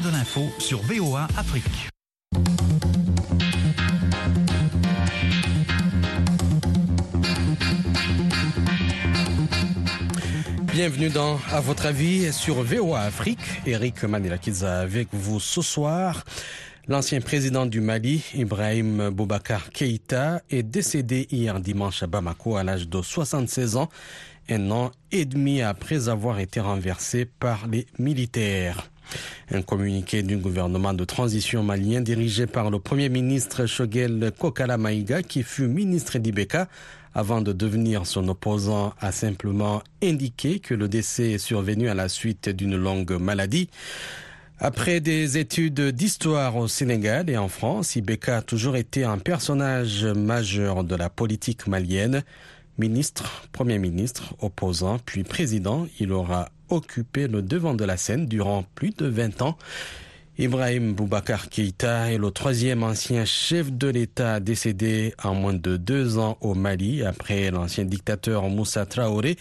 de l'info sur VOA Afrique. Bienvenue dans À votre avis sur VOA Afrique. Eric Manilakiza avec vous ce soir. L'ancien président du Mali, Ibrahim Boubacar Keïta, est décédé hier dimanche à Bamako à l'âge de 76 ans, un an et demi après avoir été renversé par les militaires. Un communiqué du gouvernement de transition malien dirigé par le premier ministre Shogel Kokala Maïga, qui fut ministre d'Ibeka, avant de devenir son opposant, a simplement indiqué que le décès est survenu à la suite d'une longue maladie. Après des études d'histoire au Sénégal et en France, Ibeka a toujours été un personnage majeur de la politique malienne. Ministre, Premier ministre, opposant, puis président, il aura occupé le devant de la scène durant plus de 20 ans. Ibrahim Boubacar Keïta est le troisième ancien chef de l'État décédé en moins de deux ans au Mali après l'ancien dictateur Moussa Traoré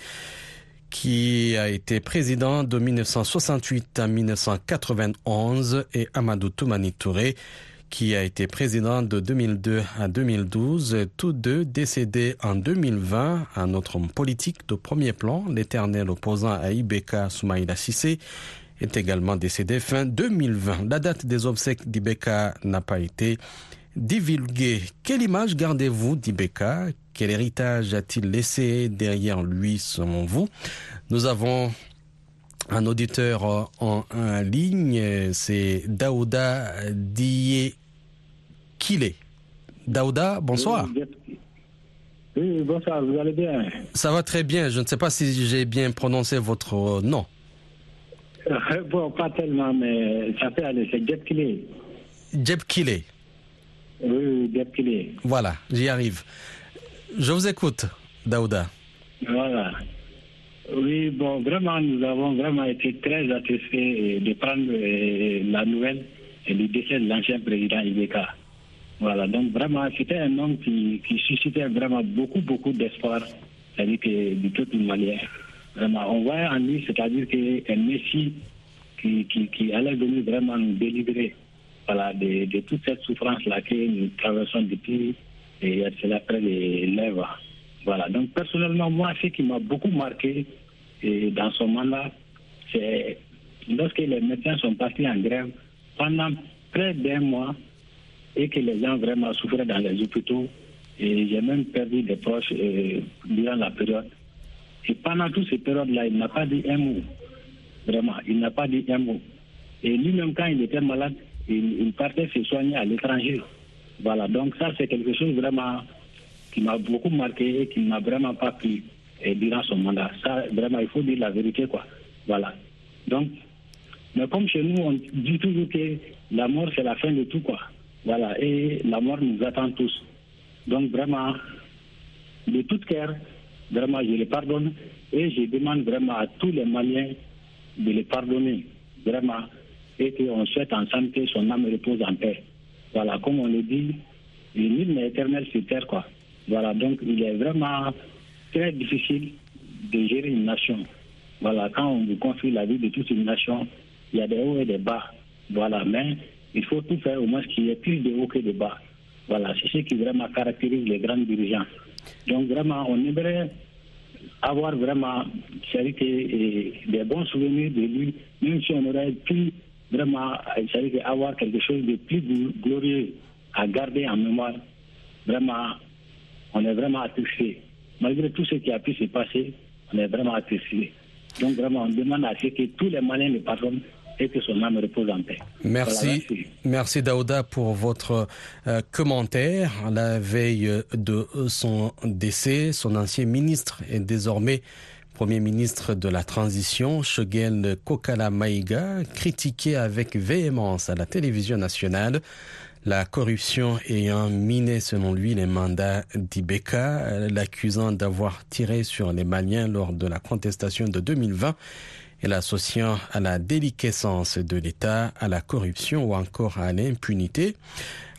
qui a été président de 1968 à 1991 et Amadou Toumani Touré qui a été président de 2002 à 2012, tous deux décédés en 2020. Un autre homme politique de premier plan, l'éternel opposant à Ibeka Soumaïla Sissé, est également décédé fin 2020. La date des obsèques d'Ibeka n'a pas été divulguée. Quelle image gardez-vous d'Ibeka? Quel héritage a-t-il laissé derrière lui selon vous? Nous avons un auditeur en, en ligne, c'est Daouda Dié Kile. Daouda, bonsoir. Oui, bonsoir, vous allez bien? Ça va très bien. Je ne sais pas si j'ai bien prononcé votre nom. Bon, pas tellement, mais ça fait aller. C'est Jeb Kile. Jeb Kile. Oui, Jeb Kile. Voilà, j'y arrive. Je vous écoute, Daouda. Voilà. Oui, bon, vraiment, nous avons vraiment été très attristés de prendre la nouvelle et le décès de l'ancien président Ibeka. Voilà, donc vraiment, c'était un homme qui, qui suscitait vraiment beaucoup, beaucoup d'espoir, c'est-à-dire que de toute manière. Vraiment, on voit en lui, c'est-à-dire qu'un Messie qui, qui, qui, allait venir vraiment nous délivrer voilà, de, de toute cette souffrance-là que nous traversons depuis et c'est après les lèvres. Voilà, donc personnellement, moi, ce qui m'a beaucoup marqué dans son mandat, c'est lorsque les médecins sont partis en grève pendant près d'un mois et que les gens vraiment souffraient dans les hôpitaux. Et j'ai même perdu des proches euh, durant la période. Et pendant toute cette période-là, il n'a pas dit un mot. Vraiment, il n'a pas dit un mot. Et lui-même, quand il était malade, il, partait se soigner à l'étranger. Voilà, donc ça, c'est quelque chose vraiment qui m'a beaucoup marqué et qui ne m'a vraiment pas pris et durant son mandat. Ça, vraiment, il faut dire la vérité, quoi. Voilà. Donc, mais comme chez nous, on dit toujours que la mort, c'est la fin de tout, quoi. Voilà. Et la mort nous attend tous. Donc, vraiment, de tout cœur, vraiment, je le pardonne et je demande vraiment à tous les Maliens de le pardonner. Vraiment. Et qu'on souhaite ensemble que son âme repose en paix. Voilà. Comme on le dit, nul n'est éternel sur terre, quoi. Voilà. Donc, il est vraiment très difficile de gérer une nation. Voilà, quand on vous confie la vie de toute une nation, il y a des hauts et des bas. Voilà, mais il faut tout faire au moins qu'il y ait plus de hauts que de bas. Voilà, c'est ce qui vraiment caractérise les grands dirigeants. Donc vraiment, on aimerait avoir vraiment des bons souvenirs de lui, même si on aurait pu vraiment avoir quelque chose de plus glorieux à garder en mémoire. Vraiment, on est vraiment attristé malgré tout ce qui a pu se passer, on est vraiment attristé. Donc vraiment, on demande à ce que tous les Maliens le pardonnent et que son âme repose en paix. Merci. Voilà, merci. Daouda pour votre euh, commentaire. À la veille de son décès, son ancien ministre est désormais Premier ministre de la Transition, Shogel Kokala Maïga, critiqué avec véhémence à la télévision nationale la corruption ayant miné selon lui les mandats d'Ibeka, l'accusant d'avoir tiré sur les Maliens lors de la contestation de 2020 et l'associant à la déliquescence de l'État, à la corruption ou encore à l'impunité.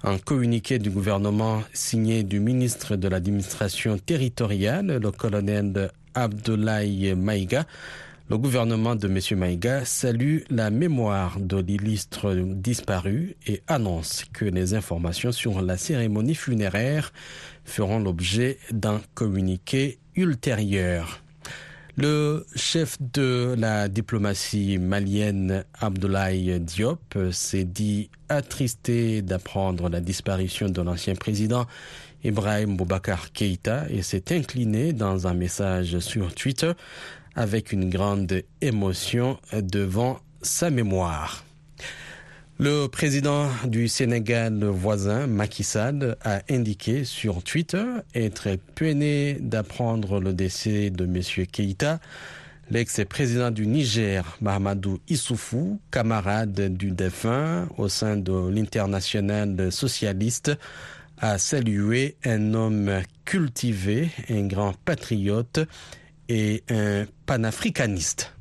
Un communiqué du gouvernement signé du ministre de l'administration territoriale, le colonel Abdoulaye Maïga, Le gouvernement de M. Maïga salue la mémoire de l'illustre disparu et annonce que les informations sur la cérémonie funéraire feront l'objet d'un communiqué ultérieur. Le chef de la diplomatie malienne Abdoulaye Diop s'est dit attristé d'apprendre la disparition de l'ancien président Ibrahim Boubacar Keïta et s'est incliné dans un message sur Twitter avec une grande émotion devant sa mémoire. Le président du Sénégal voisin, Macky Sall, a indiqué sur Twitter être peiné d'apprendre le décès de M. Keïta. L'ex-président du Niger, Mahamadou Issoufou, camarade du défunt au sein de l'international socialiste, a salué un homme cultivé, un grand patriote et un panafricaniste.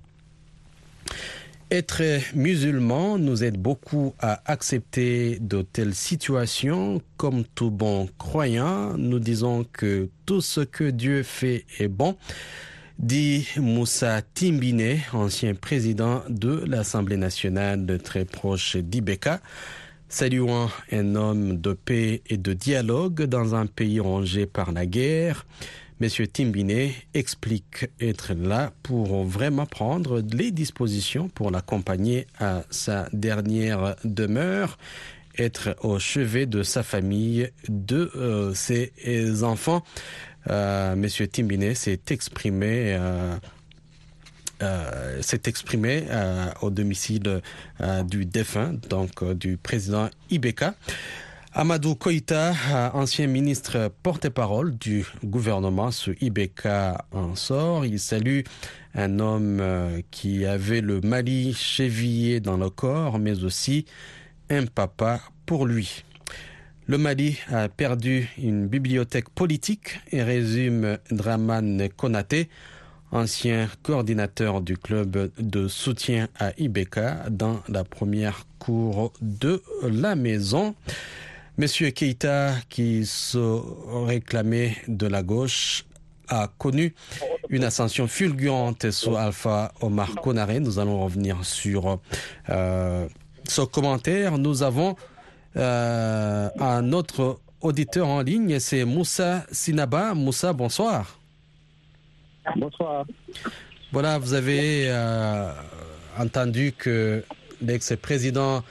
Être musulman nous aide beaucoup à accepter de telles situations. Comme tout bon croyant, nous disons que tout ce que Dieu fait est bon, dit Moussa Timbine, ancien président de l'Assemblée nationale très proche d'Ibeka, saluant un homme de paix et de dialogue dans un pays rongé par la guerre. Monsieur Timbiné explique être là pour vraiment prendre les dispositions pour l'accompagner à sa dernière demeure, être au chevet de sa famille, de euh, ses enfants. Euh, Monsieur Timbiné s'est exprimé. Euh, euh, s'est exprimé au domicile du défunt, donc du président Ibeka. Amadou Koïta, ancien ministre porte-parole du gouvernement sous Ibeka en sort. Il salue un homme qui avait le Mali chevillé dans le corps, mais aussi un papa pour lui. Le Mali a perdu une bibliothèque politique et résume Draman Konaté, ancien coordinateur du club de soutien à Ibeka dans la première cour de la maison. Monsieur Keita, qui se réclamait de la gauche, a connu une ascension fulgurante sous Alpha Omar Konaré. Nous allons revenir sur euh, ce commentaire. Nous avons euh, un autre auditeur en ligne, c'est Moussa Sinaba. Moussa, bonsoir. Bonsoir. Voilà, vous avez euh, entendu que l'ex-président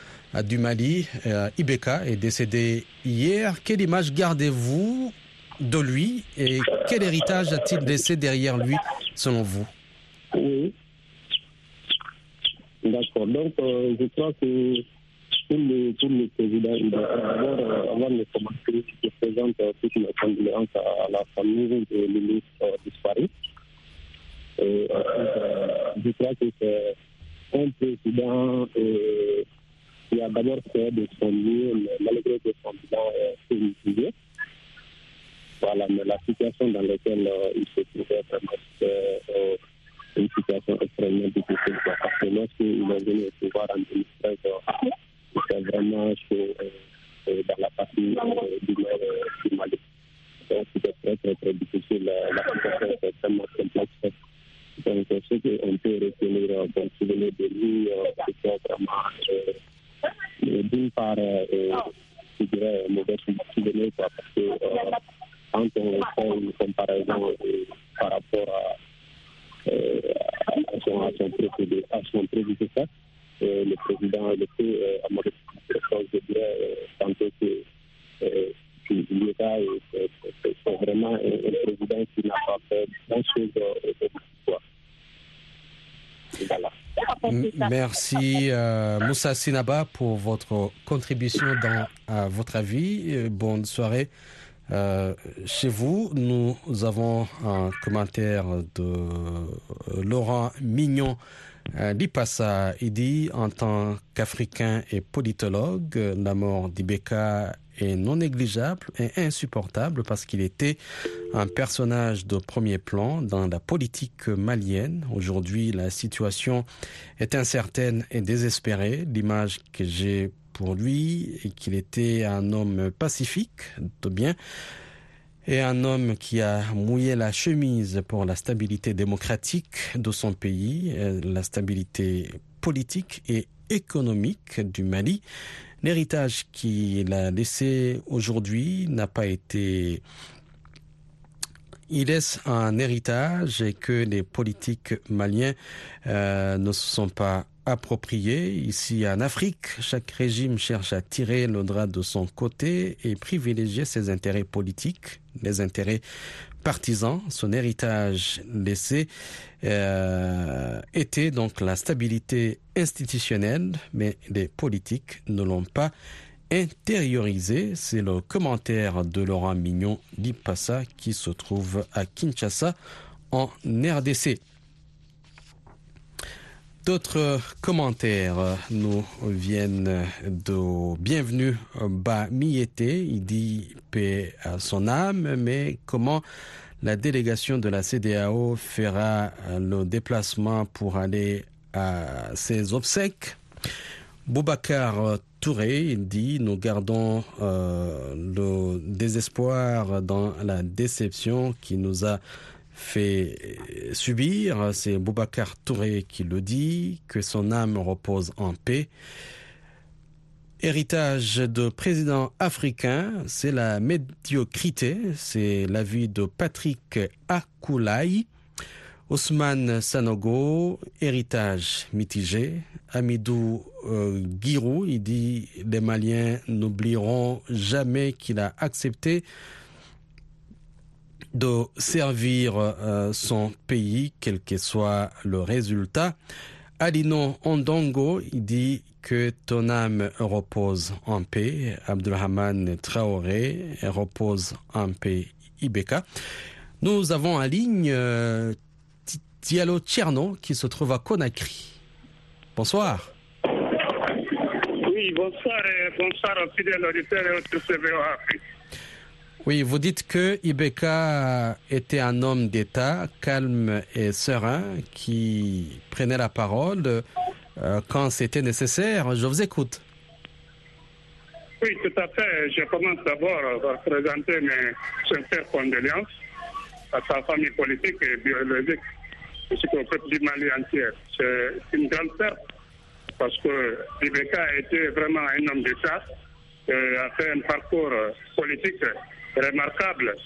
du Mali, euh, Ibeka, est décédé hier. Quelle image gardez-vous de lui et quel héritage a-t-il laissé derrière lui, selon vous? Oui. D'accord. Donc, euh, je crois que pour le, président, il doit d'abord, avant de commencer, je présente toutes mes condoléances à la famille de l'illustre disparu. Et, euh, je crois que c'est un président euh, qui a d'abord fait de son mieux, malgré que son bilan est mitigé. Voilà, mais la situation dans laquelle il se trouvait vraiment, une situation extrêmement difficile. Parce que lorsqu'il est venu au pouvoir en 2013, c'était vraiment chaud, dans la partie du nord du Mali. Donc, c'était très, très, difficile. La situation était extrêmement complexe. Donc, ce qu'on peut retenir comme souvenir de lui, c'est vraiment, d'une part, je dirais, mauvais souvenir, quoi, parce que quand on fait une comparaison par rapport à, à, son, à, son, prédécesseur, à son prédécesseur, le président le fait à mon je dirais, tantôt que l'État est vraiment un président qui n'a pas fait grand-chose l'histoire. Voilà. Merci euh, Moussa Sinaba pour votre contribution dans à votre avis. Bonne soirée. Euh, chez vous, nous avons un commentaire de Laurent Mignon Lipassa. Il dit en tant qu'Africain et politologue, la mort d'Ibeka est non négligeable et insupportable parce qu'il était un personnage de premier plan dans la politique malienne. Aujourd'hui, la situation est incertaine et désespérée. L'image que j'ai pour lui est qu'il était un homme pacifique, de bien. Et un homme qui a mouillé la chemise pour la stabilité démocratique de son pays, euh, la stabilité politique et économique du Mali. L'héritage qu'il a laissé aujourd'hui n'a pas été il laisse un héritage que les politiques maliens euh, ne se sont pas appropriés. Ici en Afrique, chaque régime cherche à tirer le drap de son côté et privilégier ses intérêts politiques, les intérêts partisans. Son héritage laissé euh, était donc la stabilité institutionnelle, mais les politiques ne l'ont pas intériorisé. C'est le commentaire de Laurent Mignon d'Ipassa qui se trouve à Kinshasa en RDC. D'autres commentaires nous viennent de Bienvenue Bas Miété. Il dit paix à son âme, mais comment la délégation de la CDAO fera le déplacement pour aller à ses obsèques? Boubacar Touré, dit, nous gardons euh, le désespoir dans la déception qui nous a fait subir. C'est Boubacar Touré qui le dit, que son âme repose en paix. Héritage de président africain, c'est la médiocrité, c'est l'avis de Patrick Akoulaï. Ousmane Sanogo, héritage mitigé. Amidou euh, Girou, il dit les Maliens n'oublieront jamais qu'il a accepté de servir euh, son pays, quel que soit le résultat. Alino Ondongo, dit que ton âme repose en paix. Abdulrahman Traoré repose en paix. Ibeka. Nous avons en ligne euh, Diallo Tcherno qui se trouve à Conakry. Bonsoir. Oui, bonsoir et bonsoir aux Oui, vous dites que Ibeka était un homme d'État calme et serein qui prenait la parole euh, quand c'était nécessaire. Je vous écoute. Oui, tout à fait. Je commence d'abord par présenter mes sincères condoléances à sa famille politique et biologique ainsi qu'au peuple du Mali entier. C'est une grande perte parce que Ibeka a été vraiment un homme d'État, euh, a fait un parcours politique remarquable.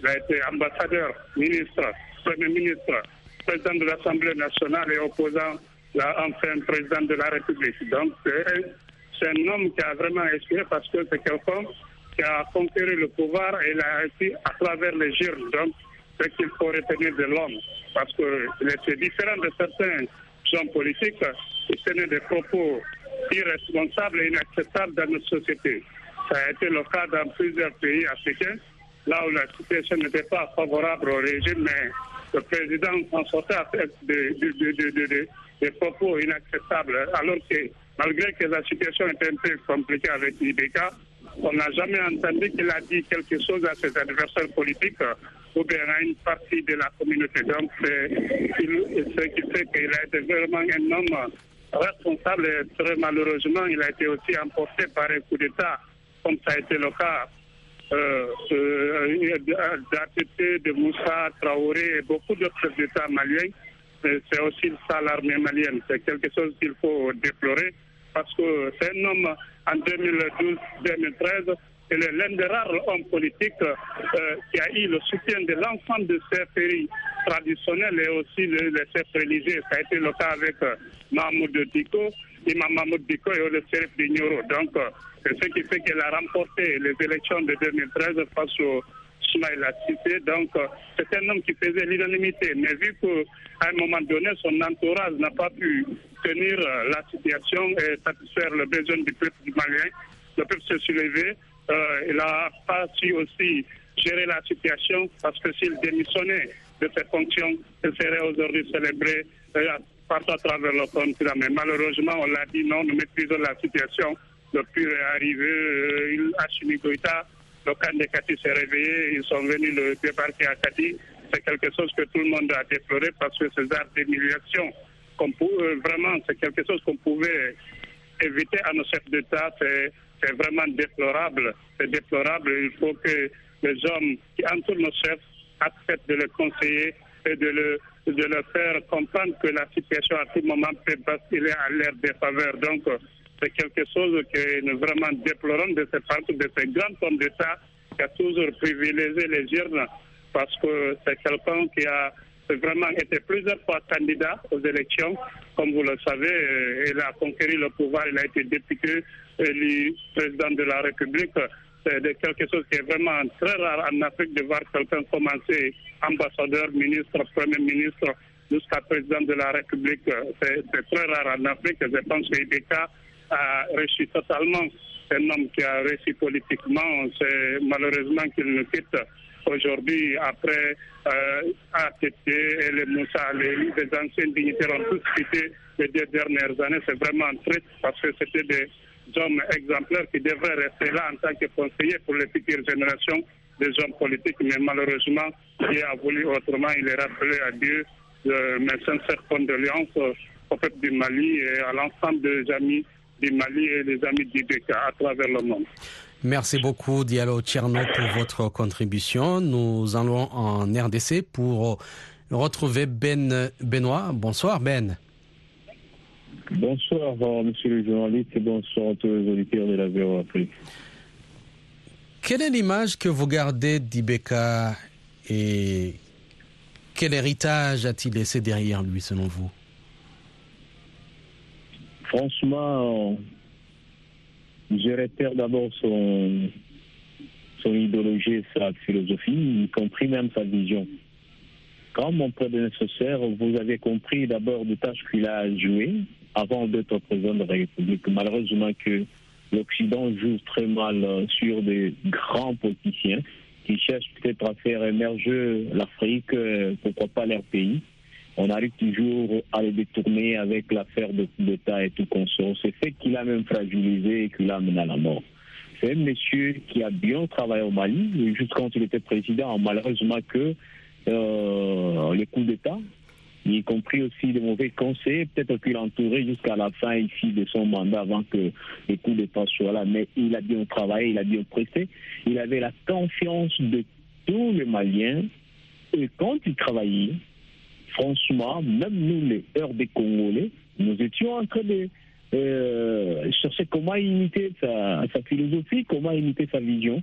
Il a été ambassadeur, ministre, premier ministre, président de l'Assemblée nationale et opposant, là, enfin président de la République. Donc c'est un homme qui a vraiment inspiré parce que c'est quelqu'un qui a conquéré le pouvoir et il a réussi à travers les jurnes. Donc ce qu'il faut retenir de l'homme. Parce que c'est différent de certains hommes politiques qui tenaient des propos irresponsables et inacceptables dans notre société. Ça a été le cas dans plusieurs pays africains, là où la situation n'était pas favorable au régime, mais le président en sortait avec des, des, propos inacceptables, alors que malgré que la situation était un peu compliquée avec l'IBK, on n'a jamais entendu qu'il a dit quelque chose à ses adversaires politiques ou bien à une partie de la communauté. Donc, c'est ce qui fait qu'il a été vraiment un homme responsable et très malheureusement, il a été aussi emporté par un coup d'État, comme ça a été le cas euh, euh, de Moussa Traoré et beaucoup d'autres États maliens. C'est aussi ça l'armée malienne. C'est quelque chose qu'il faut déplorer parce que c'est un homme en 2012-2013 il l'un des rares hommes politiques euh, qui a eu le soutien de l'ensemble de ces pays traditionnels et aussi les, chefs religieux. Ça a été le cas avec euh, Mahmoud Diko, Imam Mahmoud Diko et le chef d'Ignoro. Donc, euh, ce qui fait qu'il a remporté les élections de 2013 face au Ismaïla Cité. Donc, c'est un homme qui faisait l'unanimité. Mais vu qu'à un moment donné, son entourage n'a pas pu tenir la situation et satisfaire le besoin du peuple malien, le peuple s'est soulevé euh, il n'a pas su aussi gérer la situation parce que s'il démissionnait de ses fonctions, il serait aujourd'hui célébré euh, partout à travers le continent. Mais malheureusement, on l'a dit, non, nous maîtrisons la situation. Est arrivé, euh, Hachimi Goïta, le camp de Kati s'est réveillé, ils sont venus le débarquer à Kati. C'est quelque chose que tout le monde a déploré parce que ces arts d'humiliation, euh, vraiment, c'est quelque chose qu'on pouvait éviter à nos chefs d'État c'est vraiment déplorable. C'est déplorable. Il faut que les hommes qui entourent nos chefs de les conseiller et de, le, de leur faire comprendre que la situation à tout moment peut basculer à l'air des faveurs. Donc, c'est quelque chose que nous vraiment déplorons de cette partie de ces grands hommes d'État qui a toujours privilégié les urnes parce que c'est quelqu'un qui a vraiment été plusieurs fois candidat aux élections. Comme vous le savez, euh, il a conquéri le pouvoir, il a été député, élu président de la République. C'est quelque chose qui est vraiment très rare en Afrique de voir quelqu'un commencer ambassadeur, ministre, premier ministre, jusqu'à président de la République. C'est très rare en Afrique. Je pense que Ibeka a réussi totalement. C'est un homme qui a réussi politiquement. C'est malheureusement qu'il nous quitte aujourd'hui après euh, ATT et les Moussa, les, les anciens dignitaires ont tous quitté les deux dernières années. C'est vraiment triste parce que c'était des hommes exemplaires qui devraient rester là en tant que conseillers pour les futures générations des hommes politiques. Mais malheureusement, il a voulu autrement. Il est rappelé à Dieu mes sincères condoléances au peuple du Mali et à l'ensemble des amis du Mali et des amis du à travers le monde. Merci beaucoup, Diallo Tcherno, pour votre contribution. Nous allons en RDC pour retrouver Ben Benoît. Bonsoir, Ben. Bonsoir, monsieur le journaliste, et bonsoir à tous les auditeurs de la VO Afrique. Quelle est l'image que vous gardez d'Ibeka et quel héritage a-t-il laissé derrière lui, selon vous? Franchement, je réitère d'abord son, son idéologie, sa philosophie, y compris même sa vision. Quand mon prédécesseur, vous avez compris d'abord des tâches qu'il a jouées avant d'être président de la République. Malheureusement que l'Occident joue très mal sur des grands politiciens qui cherchent peut-être à faire émerger l'Afrique, pourquoi pas leur pays on arrive toujours à les détourner avec l'affaire de d'État et tout consort. C'est fait qu'il a même fragilisé et qu'il a amené à la mort. C'est un monsieur qui a bien travaillé au Mali, juste quand il était président, malheureusement que euh, les coups d'État, y compris aussi des mauvais conseils, peut-être qu'il entourait jusqu'à la fin ici de son mandat avant que les coups d'État soient là. Mais il a bien travaillé, il a bien pressé. Il avait la confiance de tous les Maliens. Et quand il travaillait, franchement, même nous, les heures des Congolais, nous étions en train de euh, chercher comment imiter sa, philosophie, comment imiter sa vision,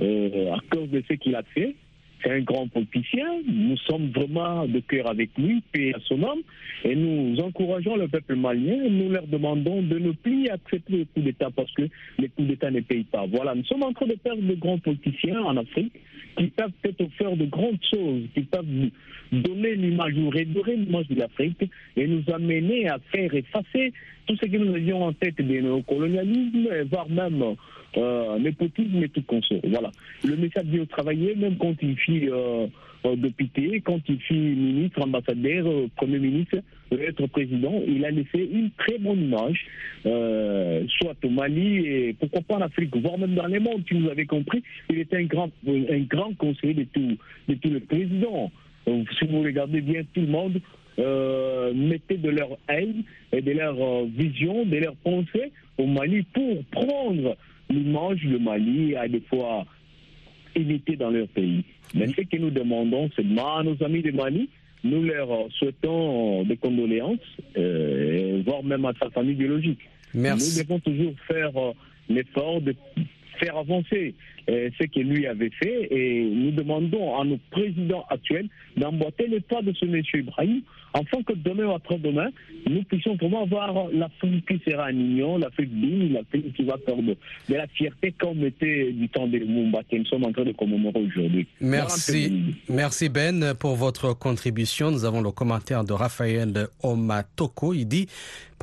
euh, à cause de ce qu'il a fait. C'est un grand politicien, nous sommes vraiment de cœur avec lui, paix à son homme, et nous encourageons le peuple malien, nous leur demandons de ne plus accepter les coups d'État parce que les coups d'État ne payent pas. Voilà, nous sommes en train de perdre de grands politiciens en Afrique qui peuvent peut-être faire de grandes choses, qui peuvent donner l'image ou redorer l'image de l'Afrique et nous amener à faire effacer tout ce que nous avions en tête de nos colonialismes, voire même euh, népotisme et tout consort. Voilà. Le message bien travailler, même quand il fit euh, euh, député, quand il fit ministre, ambassadeur, euh, premier ministre, être président, il a laissé une très bonne image, soit au Mali et pourquoi pas en Afrique, voire même dans le monde, si vous avez compris, il était un grand, un grand conseiller de tous de tout les présidents. si vous regardez bien tout le monde, euh, mettait de leur haine et de leur euh, vision, de leur pensée au Mali pour prendre l'image du Mali à des fois éviter dans leur pays. Mais ce que nous demandons seulement à nos amis du Mali, nous leur souhaitons des condoléances, euh, voire même à sa famille biologique. Merci. Nous devons toujours faire euh, l'effort de faire avancer euh, ce que lui avait fait et nous demandons à nos présidents actuels d'emboîter le pas de ce monsieur Ibrahim afin que demain ou après-demain, nous puissions vraiment avoir l'Afrique qui sera un union, l'Afrique la l'Afrique qui va faire de, la fierté comme était du temps de Mumba que nous sommes en train de commémorer aujourd'hui. Merci. Merci Ben pour votre contribution. Nous avons le commentaire de Raphaël Omatoko. Il dit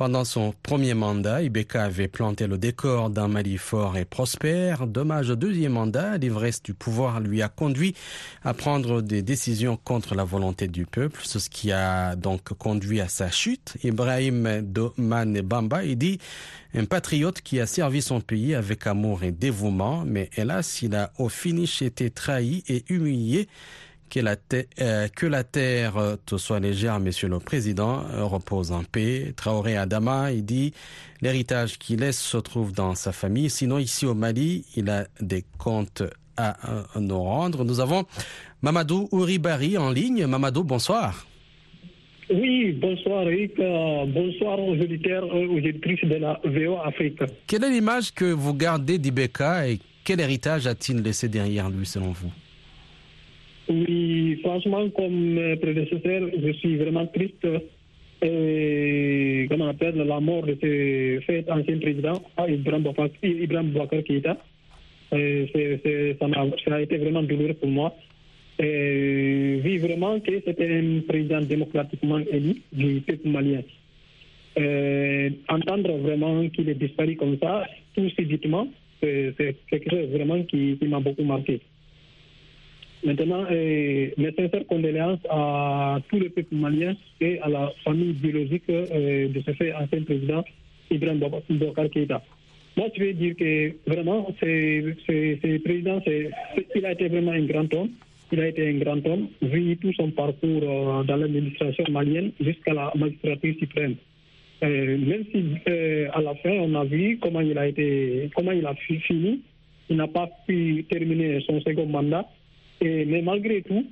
pendant son premier mandat, Ibeka avait planté le décor d'un Mali fort et prospère. Dommage, au deuxième mandat, l'ivresse du pouvoir lui a conduit à prendre des décisions contre la volonté du peuple, ce qui a donc conduit à sa chute. Ibrahim Domane Bamba, il dit un patriote qui a servi son pays avec amour et dévouement, mais hélas, il a au finish été trahi et humilié. Que la, euh, terre euh, te soit légère, Monsieur le Président, euh, repose en paix. Traoré Adama, il dit l'héritage qu'il laisse se trouve dans sa famille. Sinon, ici au Mali, il a des comptes à nous rendre. Nous avons Mamadou Ouribari en ligne. Mamadou, bonsoir. Oui, bonsoir Eric. bonsoir aux auditeurs et aux auditrices de la VO Afrique. Quelle est l'image que vous gardez d'Ibeka et quel héritage a-t-il laissé derrière lui selon vous? Oui, franchement, comme prédécesseur, je suis vraiment triste et comment on appelle la mort de ce fait ancien président, Ibrahim Bouakar Keïta. Ça, a été vraiment douloureux pour moi. Vu vraiment que c'était un président démocratiquement élu du peuple malien. entendre vraiment qu'il est disparu comme ça, tout subitement, c'est quelque chose vraiment qui m'a beaucoup marqué. Maintenant, euh, mes sincères condoléances à tout le peuple malien et à la famille biologique euh, de ce fait ancien président Ibrahim Bokar Keïta. Moi, je veux dire que vraiment, ce président, il a été vraiment un grand homme. Il a été un grand homme, vu tout son parcours euh, dans l'administration malienne jusqu'à la magistrature suprême. Euh, même si euh, à la fin, on a vu comment il a été, comment il a fini. Il n'a pas pu terminer son second mandat mais malgré tout,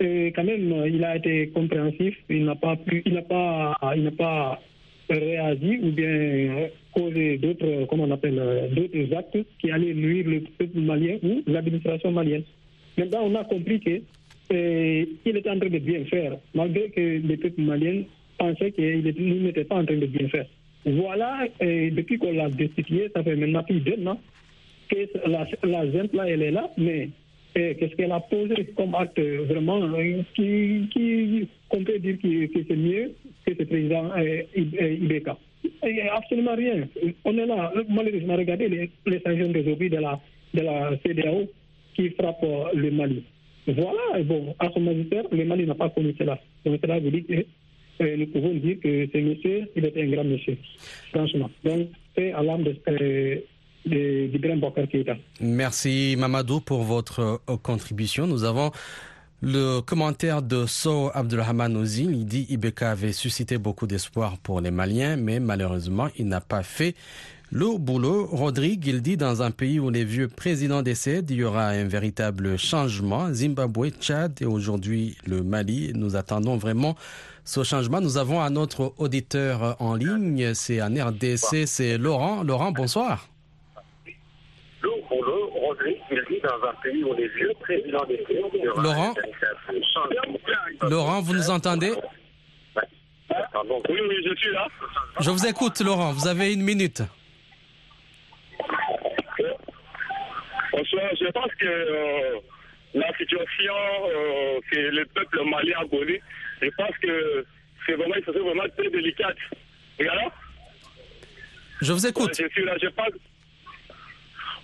quand même, il a été compréhensif. Il n'a pas il n'a pas, il n'a pas réagi ou bien causé d'autres, comment on appelle, d'autres actes qui allaient nuire le peuple malien ou l'administration malienne. Maintenant, on a compris que il était en train de bien faire, malgré que le peuple malien pensait qu'il n'était pas en train de bien faire. Voilà, depuis qu'on l'a destitué, ça fait maintenant plus d'un an que la, la là, elle est là, mais qu'est-ce qu'elle a posé comme acte vraiment euh, qui, qui qu'on peut dire que, c'est mieux que ce président euh, Ibeka Absolument rien. On est là, malheureusement, regardez les, les sanctions d'aujourd'hui de la, de la CDAO qui frappent le Mali. Voilà, bon, à son magistère, le Mali n'a pas connu cela. Donc cela veut dire que euh, nous pouvons dire que ce monsieur, il était un grand monsieur, franchement. Donc, c'est à l'âme de, Merci Mamadou pour votre euh, contribution. Nous avons le commentaire de So Abdulrahman Ozil. Il dit Ibeka avait suscité beaucoup d'espoir pour les Maliens, mais malheureusement, il n'a pas fait le boulot. Rodrigue, il dit dans un pays où les vieux présidents décèdent, il y aura un véritable changement. Zimbabwe, Tchad et aujourd'hui le Mali. Nous attendons vraiment ce changement. Nous avons un autre auditeur en ligne. C'est un RDC, c'est Laurent. Laurent, bonsoir dans un pays où les vieux présidents des pays... Laurent Laurent, vous nous entendez? Oui, oui, je suis là. Je vous écoute, Laurent. Vous avez une minute. Bonsoir. Je pense que euh, la situation euh, que le peuple malien a connue, je pense que c'est vraiment, vraiment très délicate. Et alors Je vous écoute. je suis là. Je pense,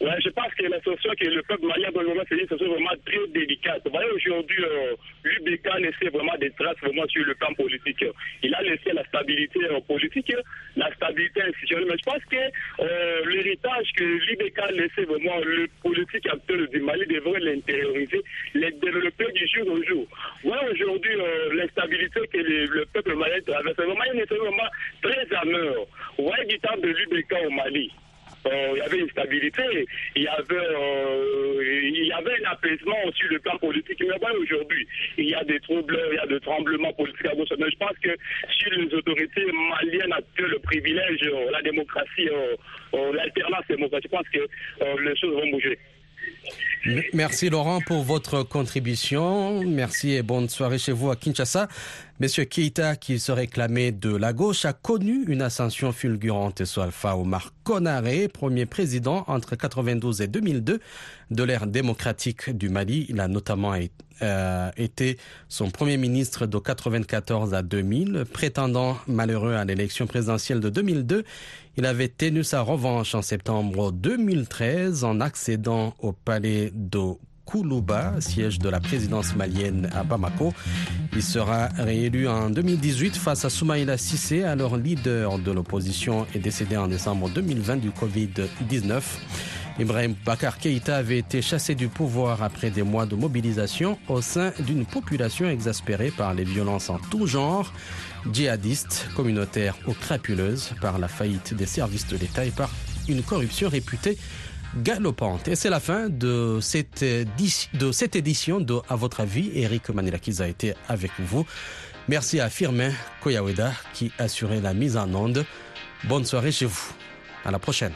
Ouais, je pense que la situation que le peuple malien doit vraiment c'est une situation vraiment très délicate. Vous voyez, aujourd'hui, euh, l'UBK a laissé vraiment des traces vraiment sur le plan politique. Il a laissé la stabilité euh, politique, la stabilité institutionnelle. Mais je pense que euh, l'héritage que l'UBK a laissé vraiment le politique actuel du Mali devrait l'intérioriser, les développer du jour au jour. Voilà aujourd'hui euh, l'instabilité que le, peuple malien traverse. Vraiment, il est vraiment très amère. Vous voyez du temps de l'UBK au Mali. Euh, il y avait une stabilité, il y avait, euh, il y avait un apaisement sur le plan politique. Mais aujourd'hui, il y a des troubles, il y a des tremblements politiques à gauche. Mais je pense que si les autorités maliennes que le privilège, euh, la démocratie, l'alternance démocratique, je pense que les choses vont bouger. Merci Laurent pour votre contribution. Merci et bonne soirée chez vous à Kinshasa. Monsieur Keita, qui se réclamait de la gauche, a connu une ascension fulgurante sous Alpha Omar Konaré, premier président entre 92 et 2002 de l'ère démocratique du Mali. Il a notamment euh, été son premier ministre de 94 à 2000, prétendant malheureux à l'élection présidentielle de 2002. Il avait tenu sa revanche en septembre 2013 en accédant au palais de Koulouba, siège de la présidence malienne à Bamako. Il sera réélu en 2018 face à Soumaïla Sissé, alors leader de l'opposition et décédé en décembre 2020 du Covid-19. Ibrahim Bakar Keïta avait été chassé du pouvoir après des mois de mobilisation au sein d'une population exaspérée par les violences en tout genre djihadistes, communautaires ou crapuleuses, par la faillite des services de l'État et par une corruption réputée galopante. Et c'est la fin de cette, édition de À votre avis. Eric Manilakiz a été avec vous. Merci à Firmin Koyaweda qui assurait la mise en onde. Bonne soirée chez vous. À la prochaine.